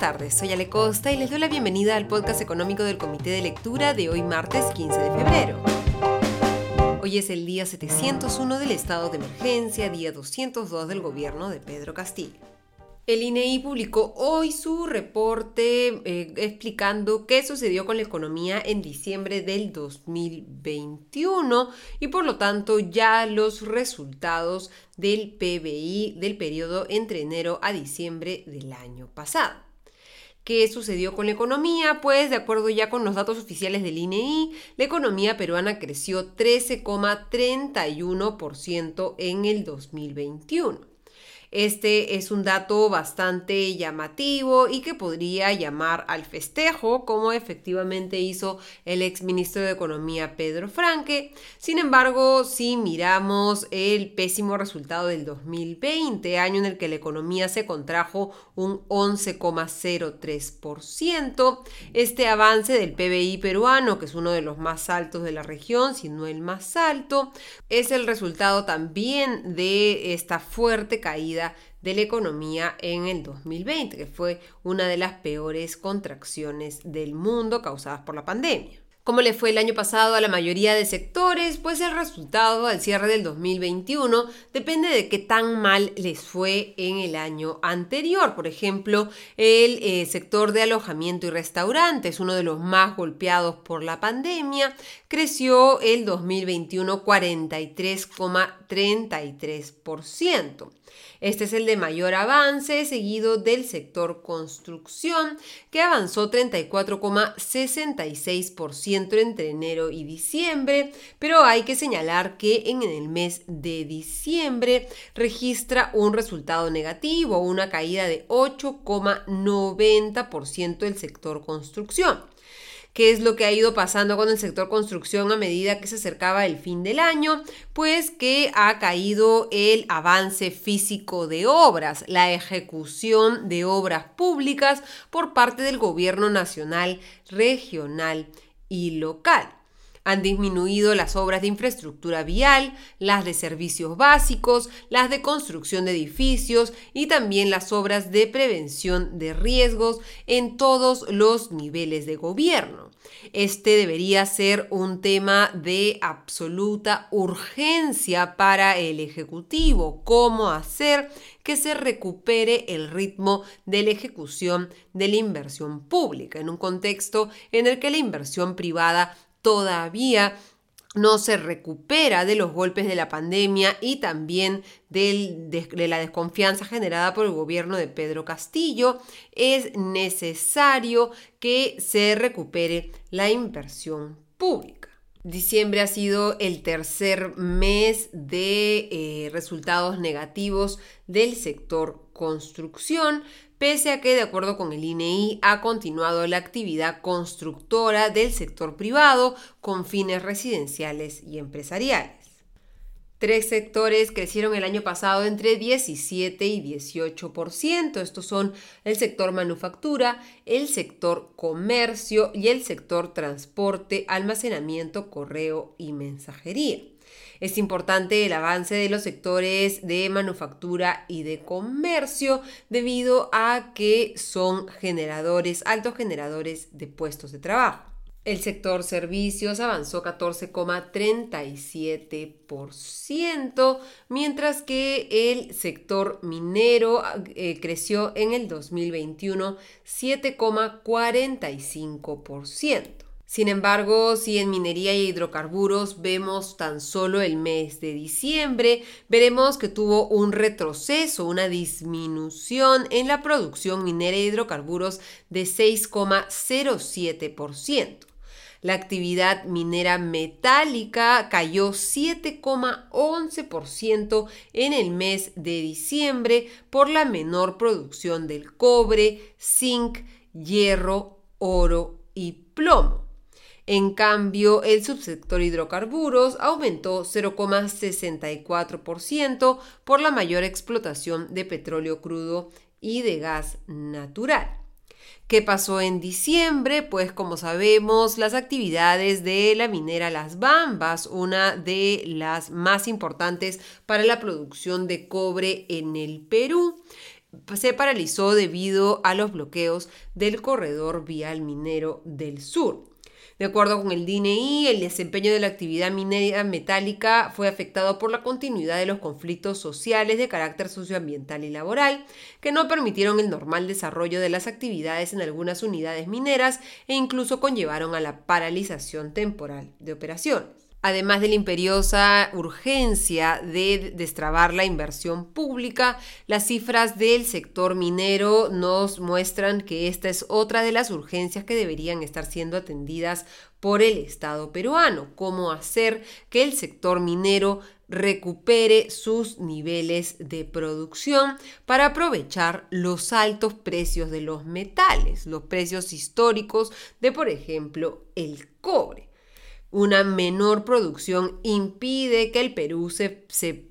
tardes, soy Ale Costa y les doy la bienvenida al podcast económico del Comité de Lectura de hoy martes 15 de febrero. Hoy es el día 701 del estado de emergencia, día 202 del gobierno de Pedro Castillo. El INEI e publicó hoy su reporte eh, explicando qué sucedió con la economía en diciembre del 2021 y por lo tanto ya los resultados del PBI del periodo entre enero a diciembre del año pasado. ¿Qué sucedió con la economía? Pues de acuerdo ya con los datos oficiales del INEI, e la economía peruana creció 13,31% en el 2021. Este es un dato bastante llamativo y que podría llamar al festejo, como efectivamente hizo el ex ministro de Economía Pedro Franque. Sin embargo, si miramos el pésimo resultado del 2020, año en el que la economía se contrajo un 11,03%, este avance del PBI peruano, que es uno de los más altos de la región, si no el más alto, es el resultado también de esta fuerte caída de la economía en el 2020, que fue una de las peores contracciones del mundo causadas por la pandemia. ¿Cómo le fue el año pasado a la mayoría de sectores? Pues el resultado al cierre del 2021 depende de qué tan mal les fue en el año anterior. Por ejemplo, el eh, sector de alojamiento y restaurantes, uno de los más golpeados por la pandemia, creció el 2021 43,33%. Este es el de mayor avance, seguido del sector construcción, que avanzó 34,66% entre enero y diciembre, pero hay que señalar que en el mes de diciembre registra un resultado negativo, una caída de 8,90% el sector construcción. Qué es lo que ha ido pasando con el sector construcción a medida que se acercaba el fin del año, pues que ha caído el avance físico de obras, la ejecución de obras públicas por parte del gobierno nacional, regional y local. Han disminuido las obras de infraestructura vial, las de servicios básicos, las de construcción de edificios y también las obras de prevención de riesgos en todos los niveles de gobierno. Este debería ser un tema de absoluta urgencia para el Ejecutivo. ¿Cómo hacer que se recupere el ritmo de la ejecución de la inversión pública en un contexto en el que la inversión privada todavía no se recupera de los golpes de la pandemia y también de, la desconfianza generada por el gobierno de Pedro Castillo, es necesario que se recupere la inversión pública. Diciembre ha sido el tercer mes de eh, resultados negativos del sector construcción, pese a que, de acuerdo con el INEI, e ha continuado la actividad constructora del sector privado con fines residenciales y empresariales. Tres sectores crecieron el año pasado entre 17 y 18%. Estos son el sector manufactura, el sector comercio y el sector transporte, almacenamiento, correo y mensajería. Es importante el avance de los sectores de manufactura y de comercio debido a que son generadores, altos generadores de puestos de trabajo. El sector servicios avanzó 14,37%, mientras que el sector minero eh, creció en el 2021 7,45%. Sin embargo, si en minería y hidrocarburos vemos tan solo el mes de diciembre, veremos que tuvo un retroceso, una disminución en la producción minera y hidrocarburos de 6,07%. La actividad minera metálica cayó 7,11% en el mes de diciembre por la menor producción del cobre, zinc, hierro, oro y plomo. En cambio, el subsector hidrocarburos aumentó 0,64% por la mayor explotación de petróleo crudo y de gas natural. ¿Qué pasó en diciembre? Pues como sabemos, las actividades de la minera Las Bambas, una de las más importantes para la producción de cobre en el Perú, se paralizó debido a los bloqueos del corredor vial minero del sur. De acuerdo con el DNI, el desempeño de la actividad minera metálica fue afectado por la continuidad de los conflictos sociales de carácter socioambiental y laboral, que no permitieron el normal desarrollo de las actividades en algunas unidades mineras e incluso conllevaron a la paralización temporal de operaciones además de la imperiosa urgencia de destrabar la inversión pública, las cifras del sector minero nos muestran que esta es otra de las urgencias que deberían estar siendo atendidas por el Estado peruano, cómo hacer que el sector minero recupere sus niveles de producción para aprovechar los altos precios de los metales, los precios históricos de, por ejemplo, el cobre. Una menor producción impide que el Perú se,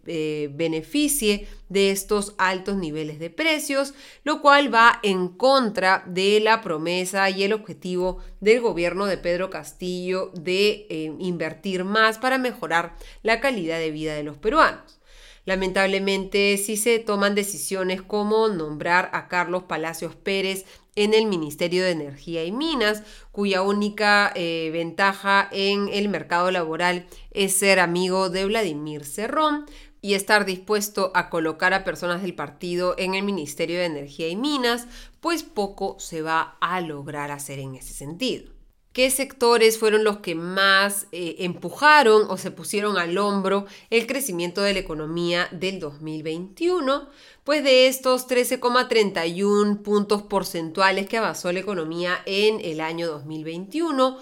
eh, beneficie de estos altos niveles de precios, lo cual va en contra de la promesa y el objetivo del gobierno de Pedro Castillo de eh, invertir más para mejorar la calidad de vida de los peruanos. Lamentablemente, sí se toman decisiones como nombrar a Carlos Palacios Pérez en el Ministerio de Energía y Minas, cuya única eh, ventaja en el mercado laboral es ser amigo de Vladimir Cerrón y estar dispuesto a colocar a personas del partido en el Ministerio de Energía y Minas, pues poco se va a lograr hacer en ese sentido qué sectores fueron los que más eh, empujaron o se pusieron al hombro el crecimiento de la economía del 2021. Pues de estos 13,31 puntos porcentuales que avanzó la economía en el año 2021,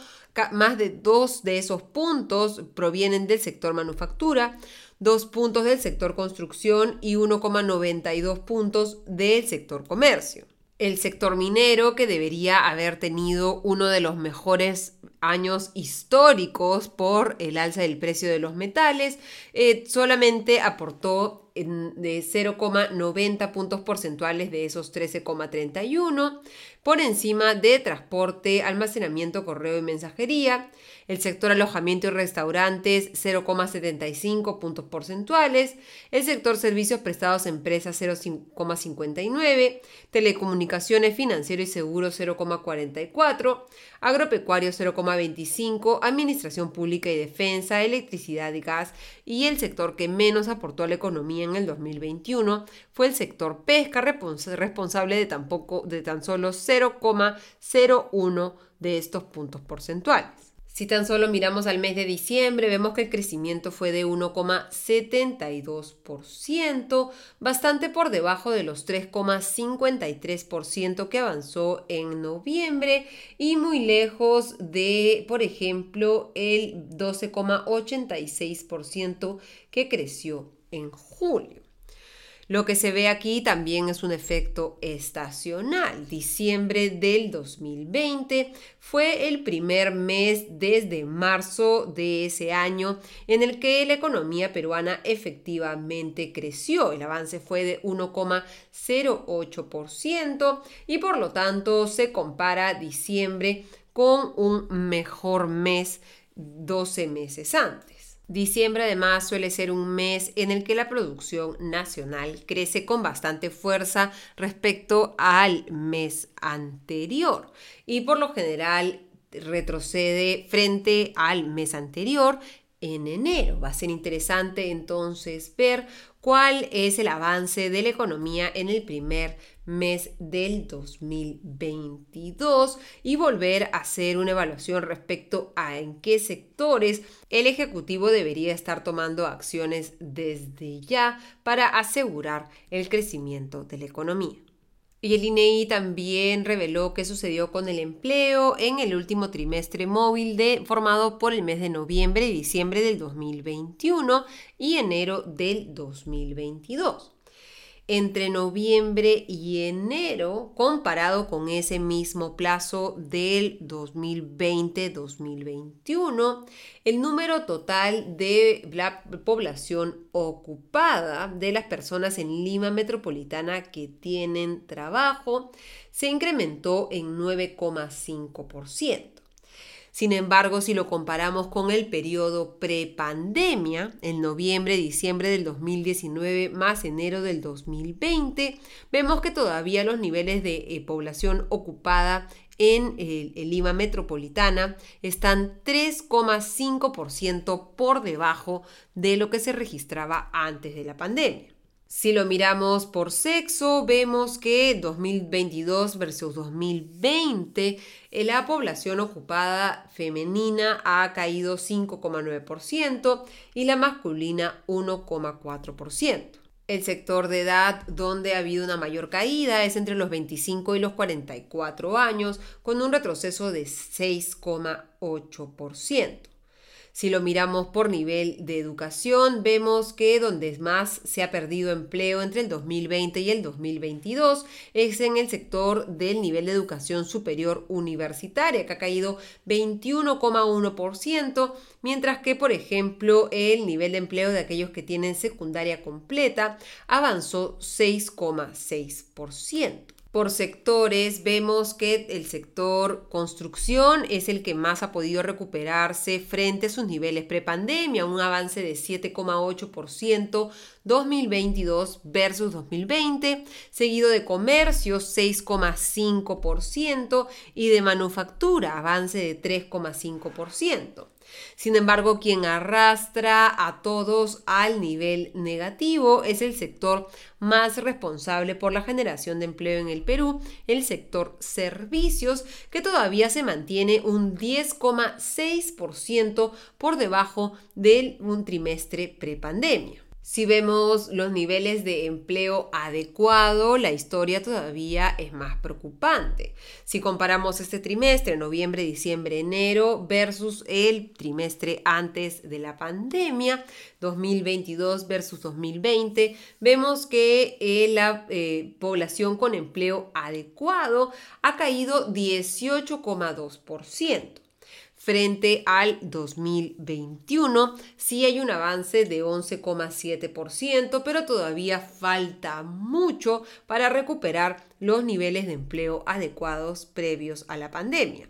más de dos de esos puntos provienen del sector manufactura, dos puntos del sector construcción y 1,92 puntos del sector comercio el sector minero, que debería haber tenido uno de los mejores años históricos por el alza del precio de los metales, eh, solamente aportó de 0,90 puntos porcentuales de esos 13,31, por encima de transporte, almacenamiento, correo y mensajería, el sector alojamiento y restaurantes 0,75 puntos porcentuales, el sector servicios prestados a empresas 0,59, telecomunicaciones, financiero y seguro 0,44, agropecuario 0,25, administración pública y defensa, electricidad y gas y el sector que menos aportó a la economía en el 2021 fue el sector pesca responsable de tan, de tan solo 0,01 de estos puntos porcentuales. Si tan solo miramos al mes de diciembre, vemos que el crecimiento fue de 1,72%, bastante por debajo de los 3,53% que avanzó en noviembre y muy lejos de, por ejemplo, el 12,86% que creció en julio. Lo que se ve aquí también es un efecto estacional. Diciembre del 2020 fue el primer mes desde marzo de ese año en el que la economía peruana efectivamente creció. El avance fue de 1,08% y por lo tanto se compara diciembre con un mejor mes 12 meses antes. Diciembre además suele ser un mes en el que la producción nacional crece con bastante fuerza respecto al mes anterior. Y por lo general retrocede frente al mes anterior en enero. Va a ser interesante entonces ver cuál es el avance de la economía en el primer mes del 2022 y volver a hacer una evaluación respecto a en qué sectores el Ejecutivo debería estar tomando acciones desde ya para asegurar el crecimiento de la economía. Y el INEI también reveló qué sucedió con el empleo en el último trimestre móvil de, formado por el mes de noviembre y diciembre del 2021 y enero del 2022 entre noviembre y enero comparado con ese mismo plazo del 2020-2021, el número total de la población ocupada de las personas en Lima Metropolitana que tienen trabajo se incrementó en 9,5%. Sin embargo, si lo comparamos con el periodo prepandemia, en noviembre, diciembre del 2019 más enero del 2020, vemos que todavía los niveles de eh, población ocupada en Lima metropolitana están 3,5% por debajo de lo que se registraba antes de la pandemia. Si lo miramos por sexo, vemos que 2022 versus 2020, eh, la población ocupada femenina ha caído 5,9% y la masculina 1,4%. El sector de edad donde ha habido una mayor caída es entre los 25 y los 44 años, con un retroceso de 6,8%. Si lo miramos por nivel de educación, vemos que donde más se ha perdido empleo entre el 2020 y el 2022 es en el sector del nivel de educación superior universitaria, que ha caído 21,1%, mientras que, por ejemplo, el nivel de empleo de aquellos que tienen secundaria completa avanzó 6,6% por sectores, vemos que el sector construcción es el que más ha podido recuperarse frente a sus niveles prepandemia, un avance de 7,8% 2022 versus 2020, seguido de comercio 6,5% y de manufactura avance de 3,5%. Sin embargo, quien arrastra a todos al nivel negativo es el sector más responsable por la generación de empleo en el Perú, el sector servicios, que todavía se mantiene un 10,6% por debajo de un trimestre prepandemia. Si vemos los niveles de empleo adecuado, la historia todavía es más preocupante. Si comparamos este trimestre, noviembre, diciembre, enero, versus el trimestre antes de la pandemia, 2022 versus 2020, vemos que eh, la eh, población con empleo adecuado ha caído 18,2% frente al 2021. Sí hay un avance de 11,7%, pero todavía falta mucho para recuperar los niveles de empleo adecuados previos a la pandemia.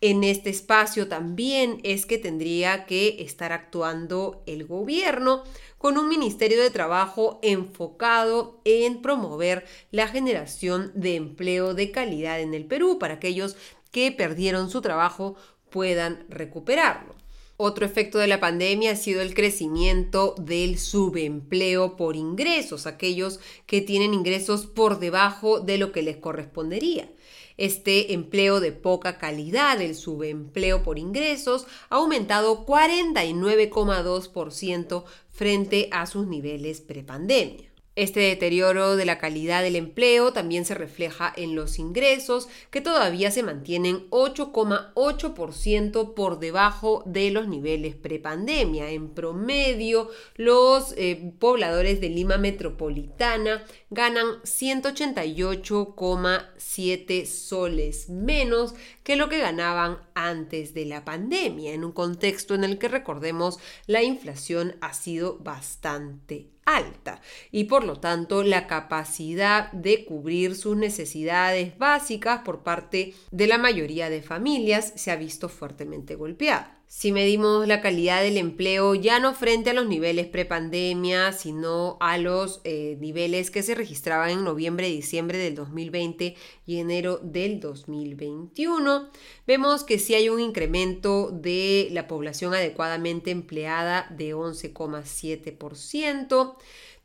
En este espacio también es que tendría que estar actuando el gobierno con un Ministerio de Trabajo enfocado en promover la generación de empleo de calidad en el Perú para aquellos que perdieron su trabajo puedan recuperarlo. Otro efecto de la pandemia ha sido el crecimiento del subempleo por ingresos, aquellos que tienen ingresos por debajo de lo que les correspondería. Este empleo de poca calidad, el subempleo por ingresos, ha aumentado 49,2% frente a sus niveles prepandemia. Este deterioro de la calidad del empleo también se refleja en los ingresos, que todavía se mantienen 8,8% por debajo de los niveles prepandemia. En promedio, los eh, pobladores de Lima Metropolitana ganan 188,7 soles menos que lo que ganaban antes de la pandemia, en un contexto en el que recordemos la inflación ha sido bastante alta y por lo tanto la capacidad de cubrir sus necesidades básicas por parte de la mayoría de familias se ha visto fuertemente golpeada. Si medimos la calidad del empleo ya no frente a los niveles prepandemia, sino a los eh, niveles que se registraban en noviembre y diciembre del 2020 y enero del 2021, vemos que sí hay un incremento de la población adecuadamente empleada de 11,7%.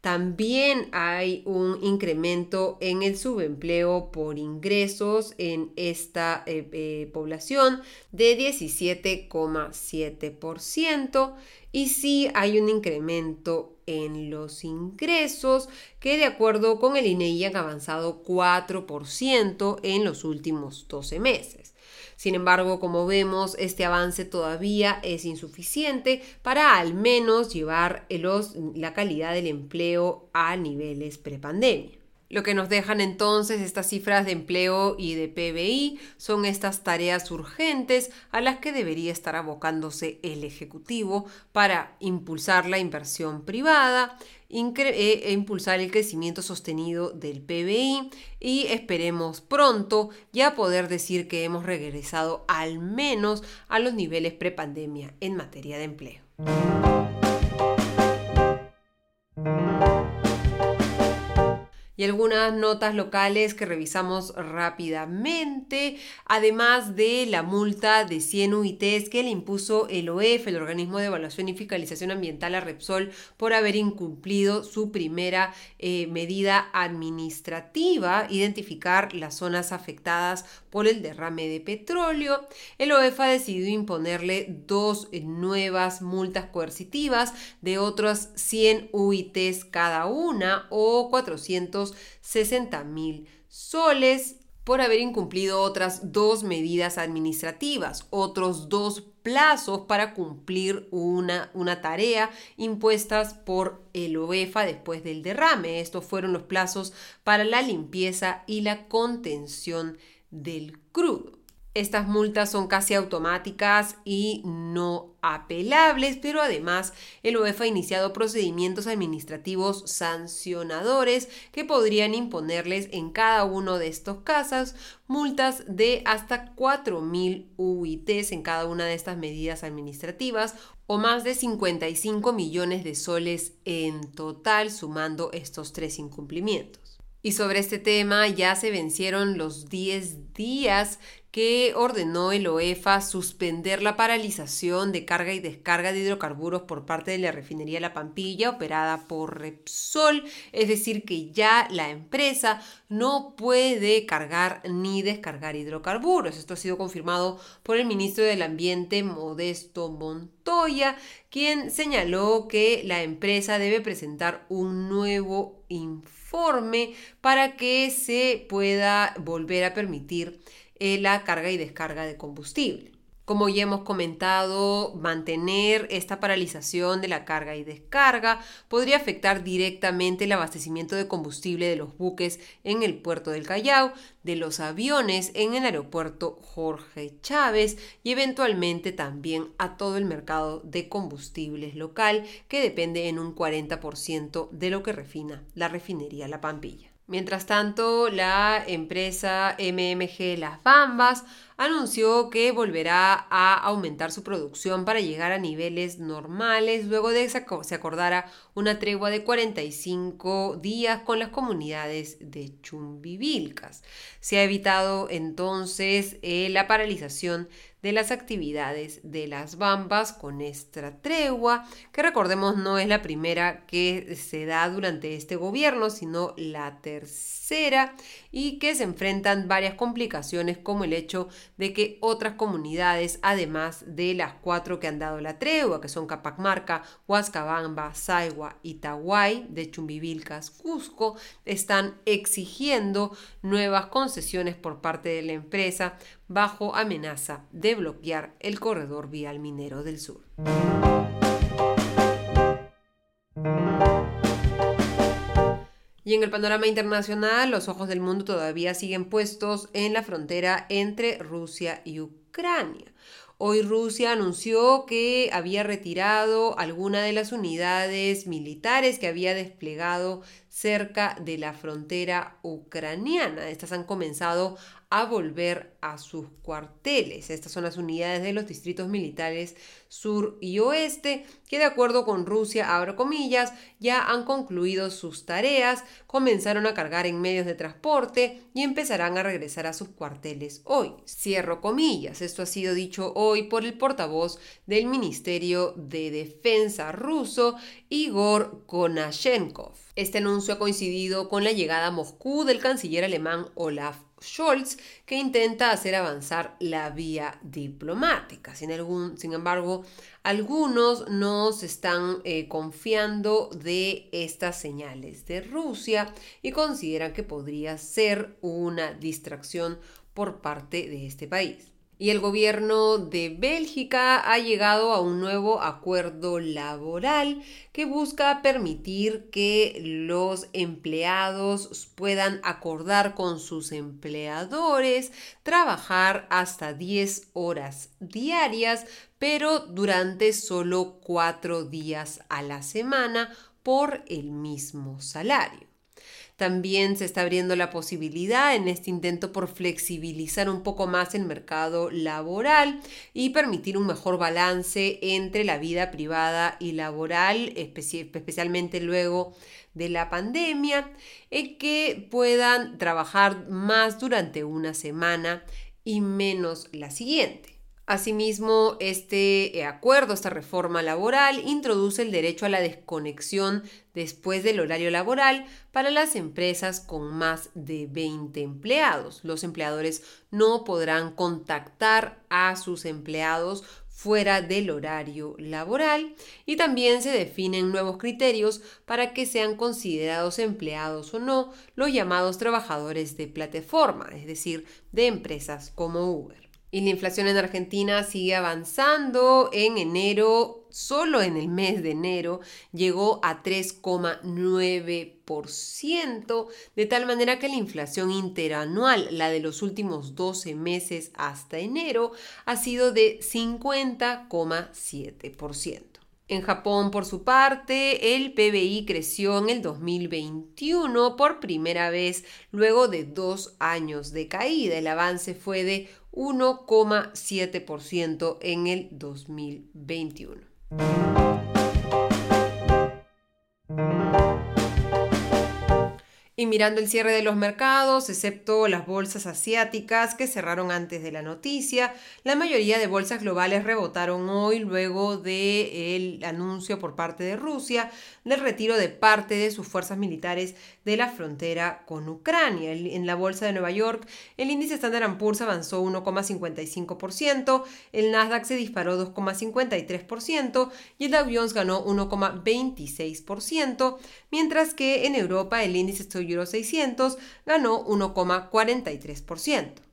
También hay un incremento en el subempleo por ingresos en esta eh, eh, población de 17,7% y sí hay un incremento en los ingresos que de acuerdo con el INEI han avanzado 4% en los últimos 12 meses. Sin embargo, como vemos, este avance todavía es insuficiente para al menos llevar la calidad del empleo a niveles prepandemia. Lo que nos dejan entonces estas cifras de empleo y de PBI son estas tareas urgentes a las que debería estar abocándose el Ejecutivo para impulsar la inversión privada, e, e impulsar el crecimiento sostenido del PBI y esperemos pronto ya poder decir que hemos regresado al menos a los niveles prepandemia en materia de empleo. Y algunas notas locales que revisamos rápidamente, además de la multa de 100 UITs que le impuso el OEF, el Organismo de Evaluación y Fiscalización Ambiental a Repsol, por haber incumplido su primera eh, medida administrativa, identificar las zonas afectadas por el derrame de petróleo. El OEF ha decidido imponerle dos nuevas multas coercitivas de otros 100 UITs cada una o 400 60 mil soles por haber incumplido otras dos medidas administrativas, otros dos plazos para cumplir una, tarea impuestas por el OEFA después del derrame. Estos fueron los plazos para la limpieza y la contención del crudo. Estas multas son casi automáticas y no apelables, pero además el OEF ha iniciado procedimientos administrativos sancionadores que podrían imponerles en cada uno de estos casos multas de hasta 4.000 UITs en cada una de estas medidas administrativas o más de 55 millones de soles en total sumando estos tres incumplimientos. Y sobre este tema ya se vencieron los 10 días que ordenó el OEFA suspender la paralización de carga y descarga de hidrocarburos por parte de la refinería La Pampilla operada por Repsol, es decir, que ya la empresa no puede cargar ni descargar hidrocarburos. Esto ha sido confirmado por el ministro del Ambiente Modesto Montoya, quien señaló que la empresa debe presentar un nuevo informe para que se pueda volver a permitir la carga y descarga de combustible. Como ya hemos comentado, mantener esta paralización de la carga y descarga podría afectar directamente el abastecimiento de combustible de los buques en el puerto del Callao, de los aviones en el aeropuerto Jorge Chávez y eventualmente también a todo el mercado de combustibles local que depende en un 40% de lo que refina la refinería La Pampilla. Mientras tanto, la empresa MMG Las Bambas anunció que volverá a aumentar su producción para llegar a niveles normales luego de que se acordara una tregua de 45 días con las comunidades de Chumbivilcas. Se ha evitado entonces eh, la paralización de las actividades de las Bambas con esta tregua, que recordemos no es la primera que se da durante este gobierno, sino la tercera, y que se enfrentan varias complicaciones como el hecho de que otras comunidades, además de las cuatro que han dado la tregua, que son Capacmarca, Huascabamba, Saigua y Tahuay, de Chumbivilcas, Cusco, están exigiendo nuevas concesiones por parte de la empresa bajo amenaza de bloquear el corredor vial minero del sur. Y en el panorama internacional, los ojos del mundo todavía siguen puestos en la frontera entre Rusia y Ucrania. Hoy Rusia anunció que había retirado alguna de las unidades militares que había desplegado cerca de la frontera ucraniana. Estas han comenzado a volver a sus cuarteles. Estas son las unidades de los distritos militares sur y oeste que de acuerdo con Rusia, comillas, ya han concluido sus tareas, comenzaron a cargar en medios de transporte y empezarán a regresar a sus cuarteles hoy. Cierro comillas. Esto ha sido dicho hoy por el portavoz del Ministerio de Defensa ruso, Igor Konashenkov. Este anuncio ha coincidido con la llegada a Moscú del canciller alemán Olaf Scholz, que intenta hacer avanzar la vía diplomática. Sin, algún, sin embargo, algunos no se están eh, confiando de estas señales de Rusia y consideran que podría ser una distracción por parte de este país. Y el gobierno de Bélgica ha llegado a un nuevo acuerdo laboral que busca permitir que los empleados puedan acordar con sus empleadores trabajar hasta 10 horas diarias, pero durante solo 4 días a la semana por el mismo salario. También se está abriendo la posibilidad en este intento por flexibilizar un poco más el mercado laboral y permitir un mejor balance entre la vida privada y laboral, especialmente luego de la pandemia, en que puedan trabajar más durante una semana y menos la siguiente. Asimismo, este eh, acuerdo, esta reforma laboral, introduce el derecho a la desconexión después del horario laboral para las empresas con más de 20 empleados. Los empleadores no podrán contactar a sus empleados fuera del horario laboral y también se definen nuevos criterios para que sean considerados empleados o no los llamados trabajadores de plataforma, es decir, de empresas como Uber. Y la inflación en Argentina sigue avanzando. En enero, solo en el mes de enero, llegó a 3,9%, de tal manera que la inflación interanual, la de los últimos 12 meses hasta enero, ha sido de 50,7%. En Japón, por su parte, el PBI creció en el 2021 por primera vez luego de dos años de caída. El avance fue de 1,7% en el 2021. Y mirando el cierre de los mercados, excepto las bolsas asiáticas que cerraron antes de la noticia, la mayoría de bolsas globales rebotaron hoy luego del anuncio por parte de Rusia del retiro de parte de sus fuerzas militares de la frontera con Ucrania. En la bolsa de Nueva York, el índice Standard Poor's avanzó 1,55%, el Nasdaq se disparó 2,53% y el Dow Jones ganó 1,26%, mientras que en Europa el índice Euro 600 ganó 1,43%.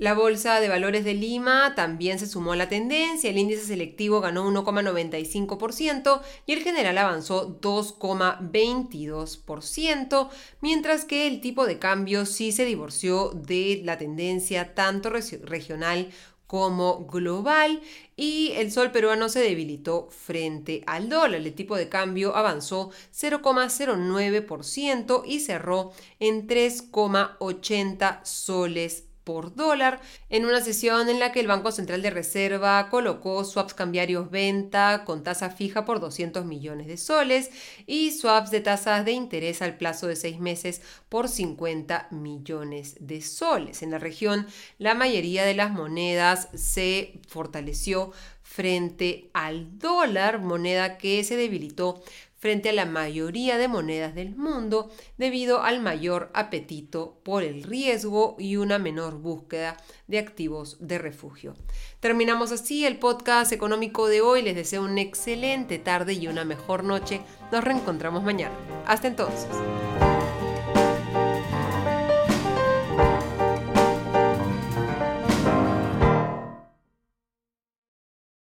La Bolsa de Valores de Lima también se sumó a la tendencia, el índice selectivo ganó 1,95% y el general avanzó 2,22%, mientras que el tipo de cambio sí se divorció de la tendencia tanto regional como global y el sol peruano se debilitó frente al dólar. El tipo de cambio avanzó 0,09% y cerró en 3,80 soles por dólar en una sesión en la que el Banco Central de Reserva colocó swaps cambiarios venta con tasa fija por 200 millones de soles y swaps de tasas de interés al plazo de seis meses por 50 millones de soles. En la región, la mayoría de las monedas se fortaleció frente al dólar, moneda que se debilitó frente a la mayoría de monedas del mundo debido al mayor apetito por el riesgo y una menor búsqueda de activos de refugio. Terminamos así el podcast económico de hoy. Les deseo una excelente tarde y una mejor noche. Nos reencontramos mañana. Hasta entonces.